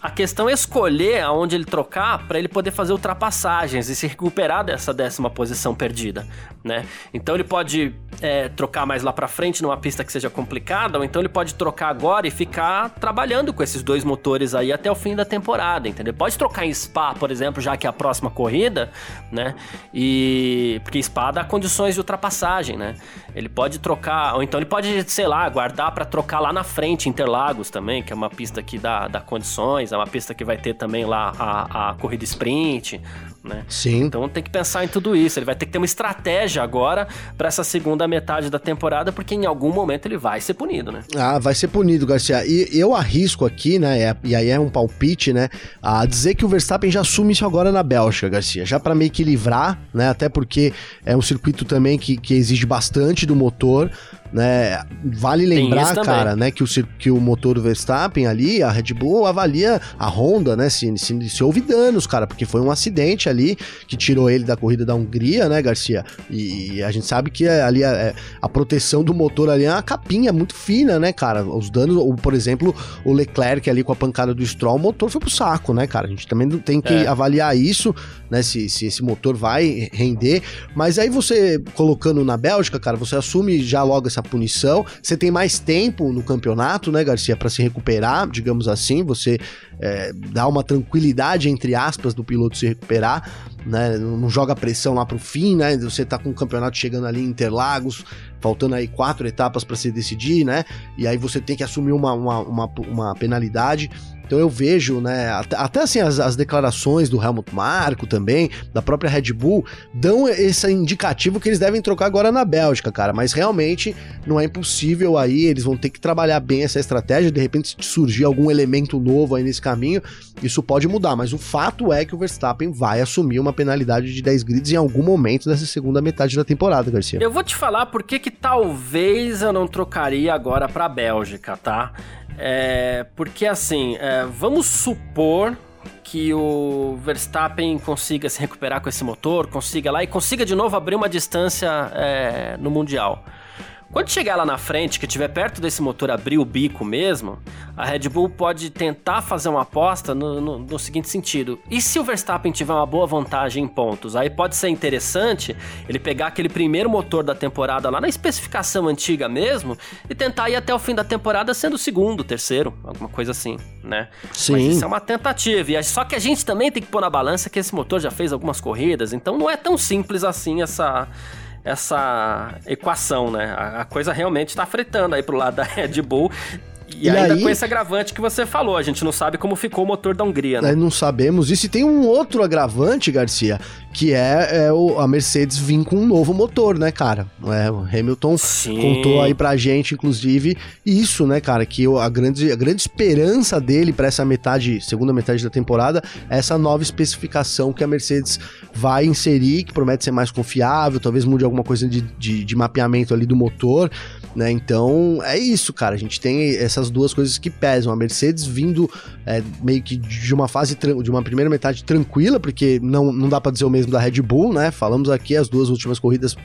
A questão é escolher aonde ele trocar para ele poder fazer ultrapassagens e se recuperar dessa décima posição perdida, né? Então ele pode é, trocar mais lá para frente numa pista que seja complicada, ou então ele pode trocar agora e ficar trabalhando com esses dois motores aí até o fim da temporada, entendeu? Pode trocar em Spa, por exemplo, já que é a próxima corrida, né? E porque Spa dá condições de ultrapassagem, né? Ele pode trocar, ou então ele pode, sei lá, guardar para trocar lá na frente Interlagos também, que é uma pista que dá, dá condições é uma pista que vai ter também lá a, a corrida sprint, né? Sim. Então tem que pensar em tudo isso. Ele vai ter que ter uma estratégia agora para essa segunda metade da temporada, porque em algum momento ele vai ser punido, né? Ah, vai ser punido, Garcia. E eu arrisco aqui, né? É, e aí é um palpite, né? A dizer que o Verstappen já assume isso agora na Bélgica, Garcia. Já para meio que livrar, né? Até porque é um circuito também que, que exige bastante do motor né? Vale lembrar, cara, né, que o, que o motor do Verstappen ali, a Red Bull avalia a Honda, né, se, se, se houve danos, cara, porque foi um acidente ali que tirou ele da corrida da Hungria, né, Garcia? E, a gente sabe que ali a, é, a, proteção do motor ali é uma capinha muito fina, né, cara? Os danos, ou por exemplo, o Leclerc ali com a pancada do Stroll, o motor foi pro saco, né, cara? A gente também tem que é. avaliar isso, né, se, se esse motor vai render. Mas aí você colocando na Bélgica, cara, você assume já logo essa punição. Você tem mais tempo no campeonato, né, Garcia, para se recuperar, digamos assim. Você é, dá uma tranquilidade, entre aspas, do piloto se recuperar, né? Não joga pressão lá pro fim, né? Você tá com o campeonato chegando ali em Interlagos, faltando aí quatro etapas para se decidir, né? E aí você tem que assumir uma, uma, uma, uma penalidade. Então eu vejo, né, até, até assim as, as, declarações do Helmut Marko também, da própria Red Bull, dão esse indicativo que eles devem trocar agora na Bélgica, cara, mas realmente não é impossível aí, eles vão ter que trabalhar bem essa estratégia, de repente se surgir algum elemento novo aí nesse caminho, isso pode mudar, mas o fato é que o Verstappen vai assumir uma penalidade de 10 grids em algum momento dessa segunda metade da temporada, Garcia. Eu vou te falar por que talvez eu não trocaria agora pra Bélgica, tá? É, porque assim, é, vamos supor que o Verstappen consiga se recuperar com esse motor, consiga lá e consiga de novo abrir uma distância é, no Mundial. Quando chegar lá na frente, que estiver perto desse motor abrir o bico mesmo, a Red Bull pode tentar fazer uma aposta no, no, no, seguinte sentido: e se o Verstappen tiver uma boa vantagem em pontos? Aí pode ser interessante ele pegar aquele primeiro motor da temporada lá na especificação antiga mesmo e tentar ir até o fim da temporada sendo o segundo, terceiro, alguma coisa assim, né? Sim. Mas isso é uma tentativa. E só que a gente também tem que pôr na balança que esse motor já fez algumas corridas, então não é tão simples assim essa essa equação, né? A, coisa realmente está fretando aí pro lado da Red Bull. E, e ainda aí, com esse agravante que você falou, a gente não sabe como ficou o motor da Hungria, né? Não sabemos. E se tem um outro agravante, Garcia, que é, é o, a Mercedes vir com um novo motor, né, cara? É, o Hamilton Sim. contou aí pra gente, inclusive, isso, né, cara? Que a grande, a grande esperança dele para essa metade, segunda metade da temporada, é essa nova especificação que a Mercedes vai inserir, que promete ser mais confiável, talvez mude alguma coisa de, de, de mapeamento ali do motor né? Então é isso, cara. A gente tem essas duas coisas que pesam. A Mercedes vindo é, meio que de uma fase, de uma primeira metade tranquila, porque não, não dá para dizer o mesmo da Red Bull, né? Falamos aqui as duas últimas corridas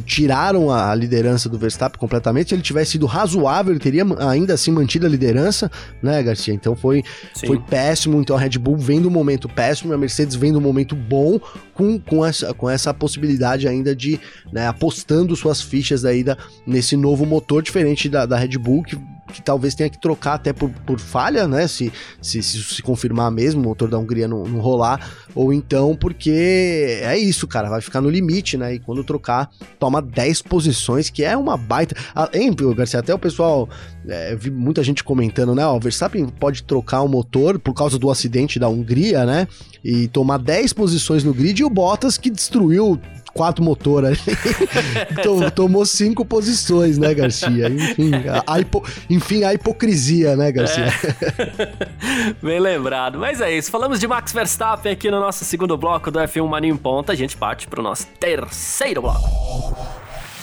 tiraram a liderança do Verstappen completamente. Se ele tivesse sido razoável, ele teria ainda assim mantido a liderança, né, Garcia? Então foi, foi péssimo. Então a Red Bull vem do momento péssimo, a Mercedes vem do momento bom, com, com, essa, com essa possibilidade ainda de né, apostando suas fichas aí da, nesse novo motor diferente da, da Red Bull, que que talvez tenha que trocar até por, por falha, né? Se, se, se, se confirmar mesmo, o motor da Hungria não, não rolar, ou então porque é isso, cara, vai ficar no limite, né? E quando trocar, toma 10 posições, que é uma baita. Ah, hein, Garcia? Até o pessoal, é, vi muita gente comentando, né? O Verstappen pode trocar o motor por causa do acidente da Hungria, né? E tomar 10 posições no grid, e o Bottas que destruiu quatro motores ali. Tomou cinco posições, né, Garcia? Enfim, a, hipo... Enfim, a hipocrisia, né, Garcia? É. Bem lembrado. Mas é isso. Falamos de Max Verstappen aqui no nosso segundo bloco do F1 Mania em Ponta. A gente parte pro nosso terceiro bloco.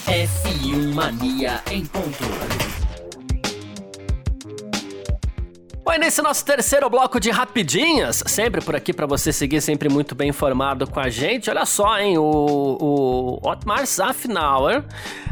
F1 Mania em ponto. Oi, nesse nosso terceiro bloco de rapidinhas, sempre por aqui para você seguir sempre muito bem informado com a gente. Olha só, hein, o, o Otmar Zafnauer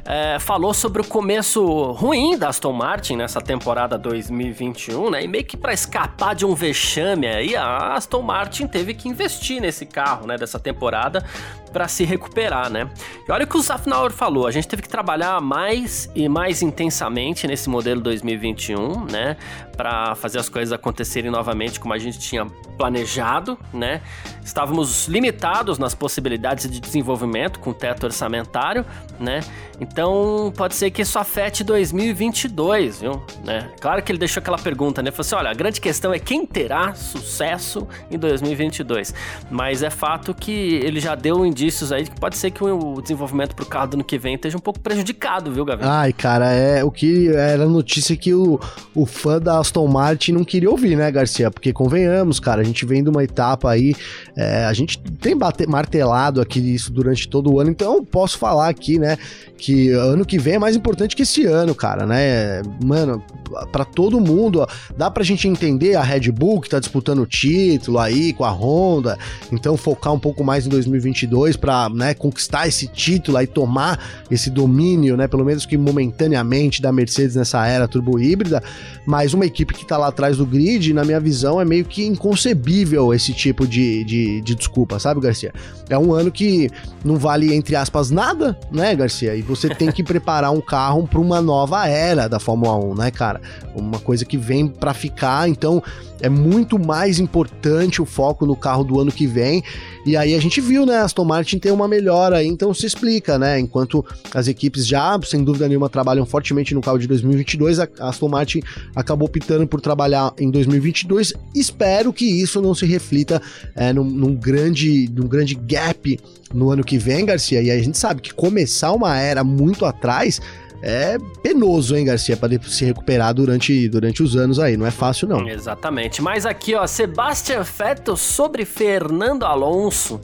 é, falou sobre o começo ruim da Aston Martin nessa temporada 2021, né? E meio que para escapar de um vexame aí, a Aston Martin teve que investir nesse carro, né, dessa temporada para se recuperar, né? E olha o que o Zafnauer falou, a gente teve que trabalhar mais e mais intensamente nesse modelo 2021, né, para fazer as coisas acontecerem novamente como a gente tinha planejado, né? Estávamos limitados nas possibilidades de desenvolvimento com teto orçamentário, né? Então pode ser que isso afete 2022, viu? Né? Claro que ele deixou aquela pergunta, né? Falou assim: olha, a grande questão é quem terá sucesso em 2022. Mas é fato que ele já deu indícios aí que pode ser que o desenvolvimento pro carro do ano que vem esteja um pouco prejudicado, viu, Gabriel? Ai, cara, é o que era notícia que o, o fã da Aston Martin não queria ouvir, né, Garcia? Porque convenhamos, cara, a gente vem de uma etapa aí, é, a gente tem bate, martelado aqui isso durante todo o ano, então eu posso falar aqui, né, que ano que vem é mais importante que esse ano, cara, né? Mano, para todo mundo, ó, dá pra gente entender a Red Bull que tá disputando o título aí com a Honda, então focar um pouco mais em 2022 para, né, conquistar esse título aí, tomar esse domínio, né, pelo menos que momentaneamente da Mercedes nessa era turbo híbrida, mas uma equipe que tá lá atrás do grid, na minha visão, é meio que inconcebível esse tipo de, de, de desculpa, sabe, Garcia? É um ano que não vale, entre aspas, nada, né, Garcia? E você tem que preparar um carro para uma nova era da Fórmula 1, né, cara? Uma coisa que vem para ficar, então é muito mais importante o foco no carro do ano que vem. E aí a gente viu, né, Aston Martin tem uma melhora aí, então se explica, né? Enquanto as equipes já, sem dúvida nenhuma, trabalham fortemente no carro de 2022, a Aston Martin acabou optando por trabalhar em 2022. Espero que isso não se reflita é, num, num grande, num grande gap no ano que vem, Garcia. E a gente sabe que começar uma era muito atrás é penoso, hein, Garcia, para se recuperar durante, durante os anos aí. Não é fácil, não. Exatamente. Mas aqui, ó, Sebastian Vettel sobre Fernando Alonso.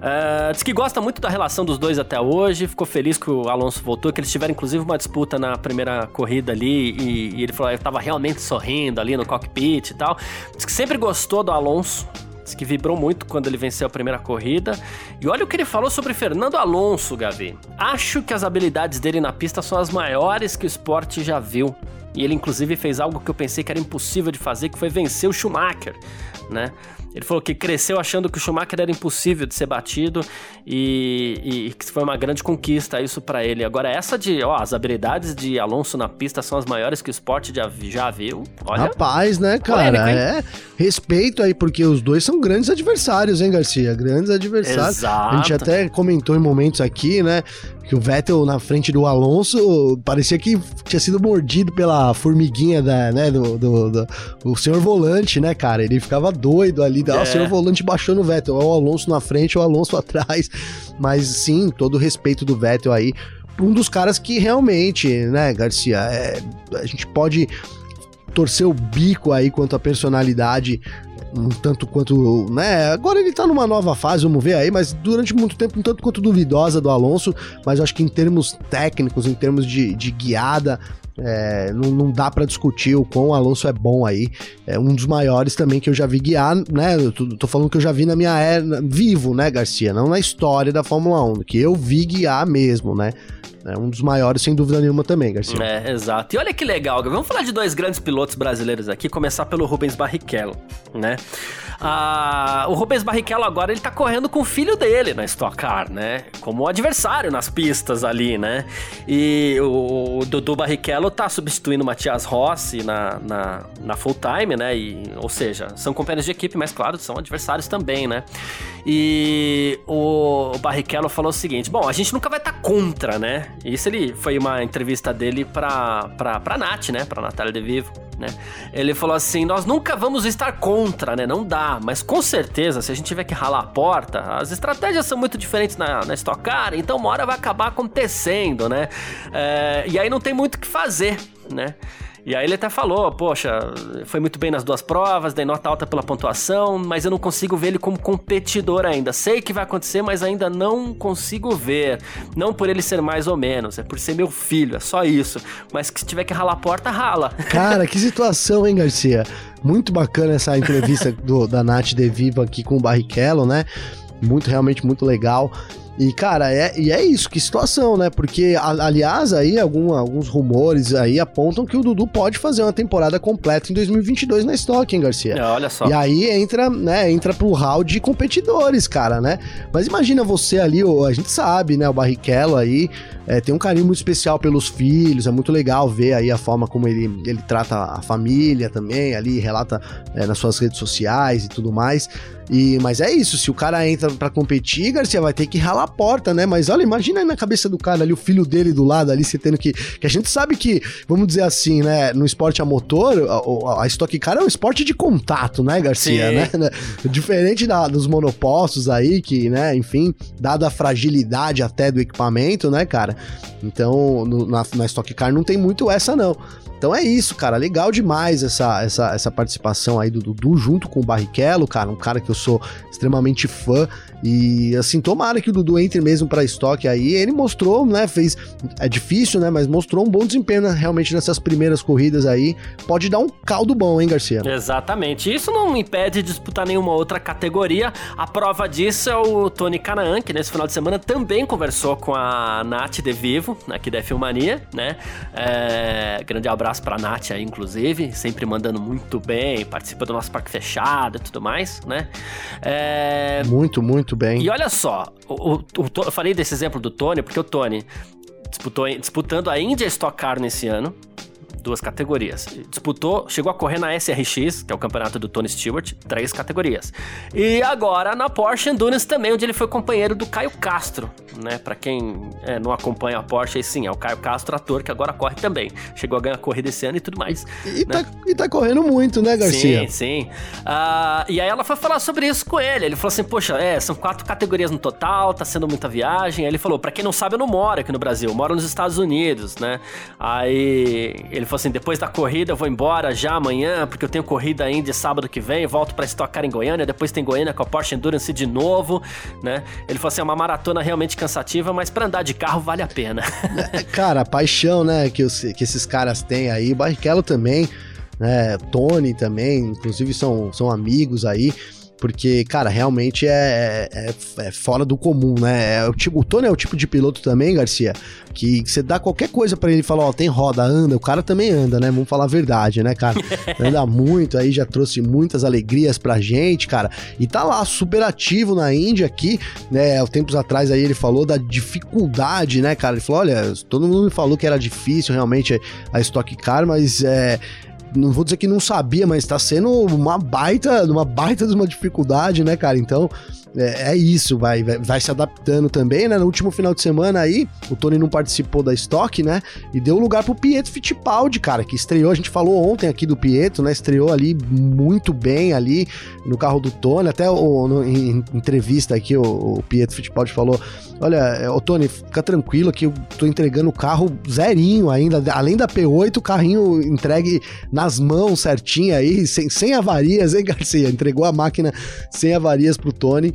Uh, diz que gosta muito da relação dos dois até hoje, ficou feliz que o Alonso voltou, que eles tiveram inclusive uma disputa na primeira corrida ali e, e ele falou que estava realmente sorrindo ali no cockpit e tal. Diz que sempre gostou do Alonso, Diz que vibrou muito quando ele venceu a primeira corrida. E olha o que ele falou sobre Fernando Alonso, Gavi. Acho que as habilidades dele na pista são as maiores que o esporte já viu. E ele, inclusive, fez algo que eu pensei que era impossível de fazer, que foi vencer o Schumacher, né? Ele falou que cresceu achando que o Schumacher era impossível de ser batido e, que foi uma grande conquista isso para ele. Agora, essa de, ó, as habilidades de Alonso na pista são as maiores que o esporte já, já viu. Olha. Rapaz, né, cara? Polêmico, é respeito aí, porque os dois são grandes adversários, hein, Garcia? Grandes adversários. Exato. A gente até comentou em momentos aqui, né? Que o Vettel na frente do Alonso parecia que tinha sido mordido pela formiguinha da, né, do, do, do, do senhor volante, né, cara? Ele ficava doido ali, é. o senhor volante baixou no Vettel, o Alonso na frente, o Alonso atrás. Mas sim, todo o respeito do Vettel aí. Um dos caras que realmente, né, Garcia, é, a gente pode torcer o bico aí quanto à personalidade um tanto quanto, né? Agora ele tá numa nova fase, vamos ver aí, mas durante muito tempo um tanto quanto duvidosa do Alonso, mas acho que em termos técnicos, em termos de, de guiada, é, não, não, dá para discutir o quão o Alonso é bom aí. É um dos maiores também que eu já vi guiar, né? Eu tô, tô falando que eu já vi na minha era, vivo, né, Garcia? Não na história da Fórmula 1, que eu vi guiar mesmo, né? É um dos maiores, sem dúvida nenhuma, também, Garcia. É, exato. E olha que legal, vamos falar de dois grandes pilotos brasileiros aqui, começar pelo Rubens Barrichello, né? Ah, o Rubens Barrichello agora ele tá correndo com o filho dele na Stock Car, né? Como adversário nas pistas ali, né? E o, o Dudu Barrichello tá substituindo o Matias Rossi na, na, na full time, né? E, ou seja, são companheiros de equipe, mas claro, são adversários também, né? E o, Barrichello falou o seguinte: bom, a gente nunca vai estar tá contra, né? Isso ele foi uma entrevista dele pra, pra, pra Nath, né? Pra Natália De Vivo né? Ele falou assim: nós nunca vamos estar contra, né? Não dá, mas com certeza, se a gente tiver que ralar a porta, as estratégias são muito diferentes na, na Stock Car, então uma hora vai acabar acontecendo, né? É, e aí não tem muito o que fazer, né? E aí ele até falou, poxa, foi muito bem nas duas provas, dei nota alta pela pontuação, mas eu não consigo ver ele como competidor ainda. Sei que vai acontecer, mas ainda não consigo ver. Não por ele ser mais ou menos, é por ser meu filho, é só isso. Mas que se tiver que ralar a porta, rala. Cara, que situação, hein, Garcia? Muito bacana essa entrevista do, da Nath De Viva aqui com o Barrichello, né? Muito, realmente muito legal. E, cara, é, e é isso, que situação, né? Porque, aliás, aí algum, alguns rumores aí apontam que o Dudu pode fazer uma temporada completa em 2022 na Stock, hein, Garcia? É, olha só. E aí entra, né, entra pro hall de competidores, cara, né? Mas imagina você ali, a gente sabe, né, o Barrichello aí é, tem um carinho muito especial pelos filhos, é muito legal ver aí a forma como ele, ele trata a família também, ali relata é, nas suas redes sociais e tudo mais. E, mas é isso, se o cara entra para competir, Garcia vai ter que ralar a porta, né? Mas olha, imagina aí na cabeça do cara ali, o filho dele do lado ali, você tendo que. Que a gente sabe que, vamos dizer assim, né? No esporte a motor, a, a Stock Car é um esporte de contato, né, Garcia? Né? Diferente da, dos monopostos aí, que, né, enfim, dada a fragilidade até do equipamento, né, cara? Então, no, na, na Stock Car não tem muito essa, não. Então é isso, cara. Legal demais essa, essa, essa participação aí do Dudu junto com o Barrichello, cara. Um cara que eu sou extremamente fã. E assim, tomara que o Dudu entre mesmo para estoque aí. Ele mostrou, né? Fez. É difícil, né? Mas mostrou um bom desempenho né, realmente nessas primeiras corridas aí. Pode dar um caldo bom, hein, Garcia? Exatamente. Isso não impede de disputar nenhuma outra categoria. A prova disso é o Tony Canaan, que nesse final de semana também conversou com a Nath De Vivo, aqui da Filmania, né? É... Grande abraço pra Nath aí, inclusive. Sempre mandando muito bem, participa do nosso parque fechado e tudo mais, né? É... Muito, muito bem. E olha só, o, o, o, eu falei desse exemplo do Tony, porque o Tony disputou, disputando a India Stock Car nesse ano, duas categorias. Disputou, chegou a correr na SRX, que é o campeonato do Tony Stewart, três categorias. E agora na Porsche Endurance também, onde ele foi companheiro do Caio Castro, né? Para quem é, não acompanha a Porsche, aí sim, é o Caio Castro, ator, que agora corre também. Chegou a ganhar a corrida esse ano e tudo mais. E, né? tá, e tá correndo muito, né, Garcia? Sim, sim. Uh, e aí ela foi falar sobre isso com ele. Ele falou assim: Poxa, é, são quatro categorias no total, tá sendo muita viagem. Aí ele falou: Pra quem não sabe, eu não moro aqui no Brasil, eu moro nos Estados Unidos, né? Aí ele falou assim: depois da corrida eu vou embora já amanhã, porque eu tenho corrida ainda sábado que vem, volto para estocar em Goiânia, depois tem Goiânia com a Porsche Endurance de novo, né? Ele falou assim: é uma maratona realmente cansativa, mas para andar de carro vale a pena. É, cara, a paixão, né, que, os, que esses caras têm aí, Barrichello também, né? Tony também, inclusive são, são amigos aí. Porque, cara, realmente é, é, é, fora do comum, né? É o, tipo, o Tony é o tipo de piloto também, Garcia, que você dá qualquer coisa para ele e fala, ó, tem roda, anda, o cara também anda, né? Vamos falar a verdade, né, cara? anda muito, aí já trouxe muitas alegrias pra gente, cara. E tá lá, super ativo na Índia aqui, né? Tempos atrás aí ele falou da dificuldade, né, cara? Ele falou, olha, todo mundo me falou que era difícil realmente a Stock Car, mas é não vou dizer que não sabia, mas tá sendo uma baita, uma baita de uma dificuldade, né, cara? Então, é, é isso, vai, vai, vai, se adaptando também, né? No último final de semana aí, o Tony não participou da Stock, né? E deu lugar pro Pietro Fittipaldi, cara, que estreou, a gente falou ontem aqui do Pietro, né? Estreou ali muito bem ali no carro do Tony, até o, no, em entrevista aqui o, o Pietro Fittipaldi falou, olha, ô Tony, fica tranquilo que eu tô entregando o carro zerinho ainda, além da P8, o carrinho entregue nas mãos certinho aí, sem, sem avarias, hein, Garcia? Entregou a máquina sem avarias pro Tony.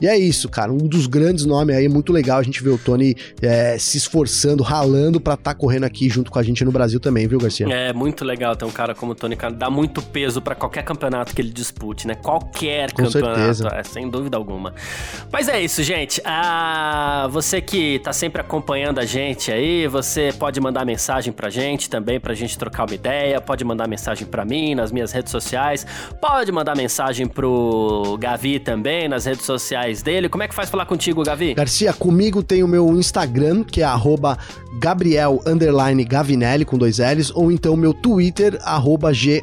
E é isso, cara. Um dos grandes nomes aí, muito legal a gente ver o Tony é, se esforçando, ralando pra estar tá correndo aqui junto com a gente no Brasil também, viu, Garcia? É, muito legal ter um cara como o Tony Khan. Dá muito peso para qualquer campeonato que ele dispute, né? Qualquer com campeonato, certeza. É, sem dúvida alguma. Mas é isso, gente. Ah, você que tá sempre acompanhando a gente aí, você pode mandar mensagem pra gente também, pra gente trocar uma ideia. Pode mandar mensagem pra mim nas minhas redes sociais. Pode mandar mensagem pro Gavi também nas redes sociais dele. Como é que faz falar contigo, Gavi? Garcia, comigo tem o meu Instagram, que é Gabriel Gavinelli com dois L's, ou então meu Twitter, G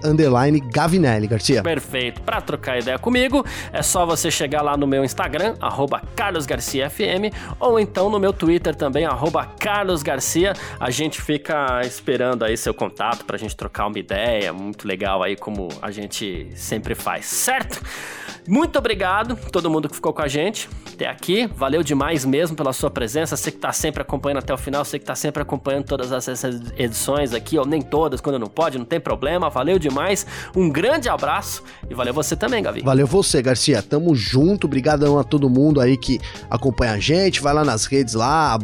Gavinelli, Garcia. Perfeito. Para trocar ideia comigo, é só você chegar lá no meu Instagram, CarlosGarciaFM, ou então no meu Twitter também, CarlosGarcia. A gente fica esperando aí seu contato pra gente trocar uma ideia, muito legal aí como a gente sempre faz, certo? Muito obrigado todo mundo que ficou com a gente até aqui. Valeu demais mesmo pela sua presença. Você que tá sempre acompanhando até o final, você que tá sempre acompanhando todas essas edições aqui, ou nem todas, quando não pode, não tem problema. Valeu demais. Um grande abraço e valeu você também, Gavi. Valeu você, Garcia. Tamo junto. Obrigadão a todo mundo aí que acompanha a gente. Vai lá nas redes lá,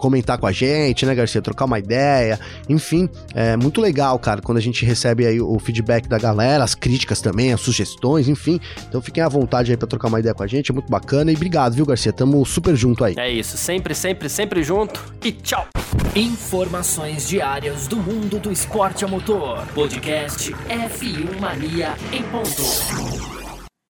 comentar com a gente, né, Garcia? Trocar uma ideia. Enfim, é muito legal, cara, quando a gente recebe aí o feedback da galera, as críticas também, as sugestões, enfim. Então fiquem à vontade aí pra trocar uma ideia com a gente, é muito bacana. E obrigado, viu, Garcia? Tamo super junto aí. É isso, sempre, sempre, sempre junto e tchau. Informações diárias do mundo do esporte a motor. Podcast F1 Mania em ponto.